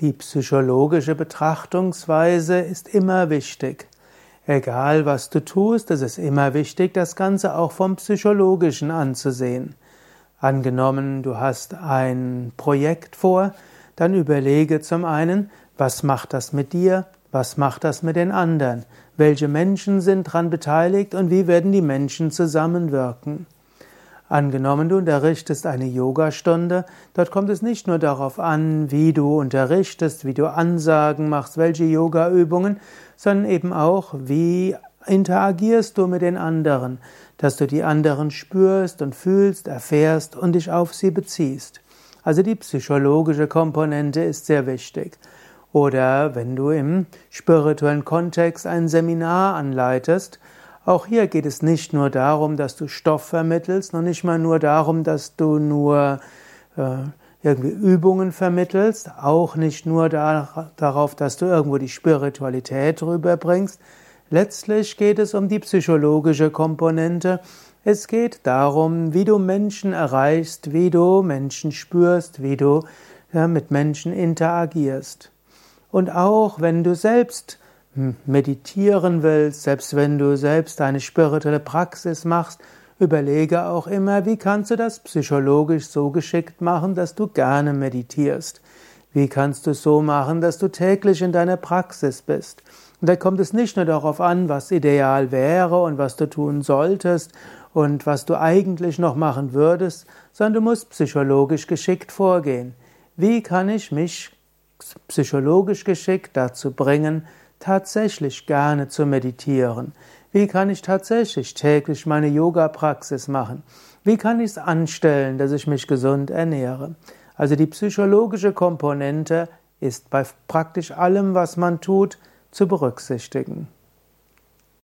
Die psychologische Betrachtungsweise ist immer wichtig. Egal was du tust, es ist immer wichtig, das Ganze auch vom psychologischen anzusehen. Angenommen, du hast ein Projekt vor, dann überlege zum einen, was macht das mit dir, was macht das mit den anderen, welche Menschen sind daran beteiligt und wie werden die Menschen zusammenwirken. Angenommen, du unterrichtest eine Yogastunde, dort kommt es nicht nur darauf an, wie du unterrichtest, wie du Ansagen machst, welche Yogaübungen, sondern eben auch, wie interagierst du mit den anderen, dass du die anderen spürst und fühlst, erfährst und dich auf sie beziehst. Also die psychologische Komponente ist sehr wichtig. Oder wenn du im spirituellen Kontext ein Seminar anleitest, auch hier geht es nicht nur darum, dass du Stoff vermittelst, noch nicht mal nur darum, dass du nur äh, irgendwie Übungen vermittelst, auch nicht nur da, darauf, dass du irgendwo die Spiritualität rüberbringst. Letztlich geht es um die psychologische Komponente. Es geht darum, wie du Menschen erreichst, wie du Menschen spürst, wie du ja, mit Menschen interagierst. Und auch wenn du selbst meditieren willst, selbst wenn du selbst eine spirituelle Praxis machst, überlege auch immer, wie kannst du das psychologisch so geschickt machen, dass du gerne meditierst. Wie kannst du es so machen, dass du täglich in deiner Praxis bist? Und da kommt es nicht nur darauf an, was ideal wäre und was du tun solltest und was du eigentlich noch machen würdest, sondern du musst psychologisch geschickt vorgehen. Wie kann ich mich psychologisch geschickt dazu bringen, tatsächlich gerne zu meditieren? Wie kann ich tatsächlich täglich meine Yoga-Praxis machen? Wie kann ich es anstellen, dass ich mich gesund ernähre? Also die psychologische Komponente ist bei praktisch allem, was man tut, zu berücksichtigen.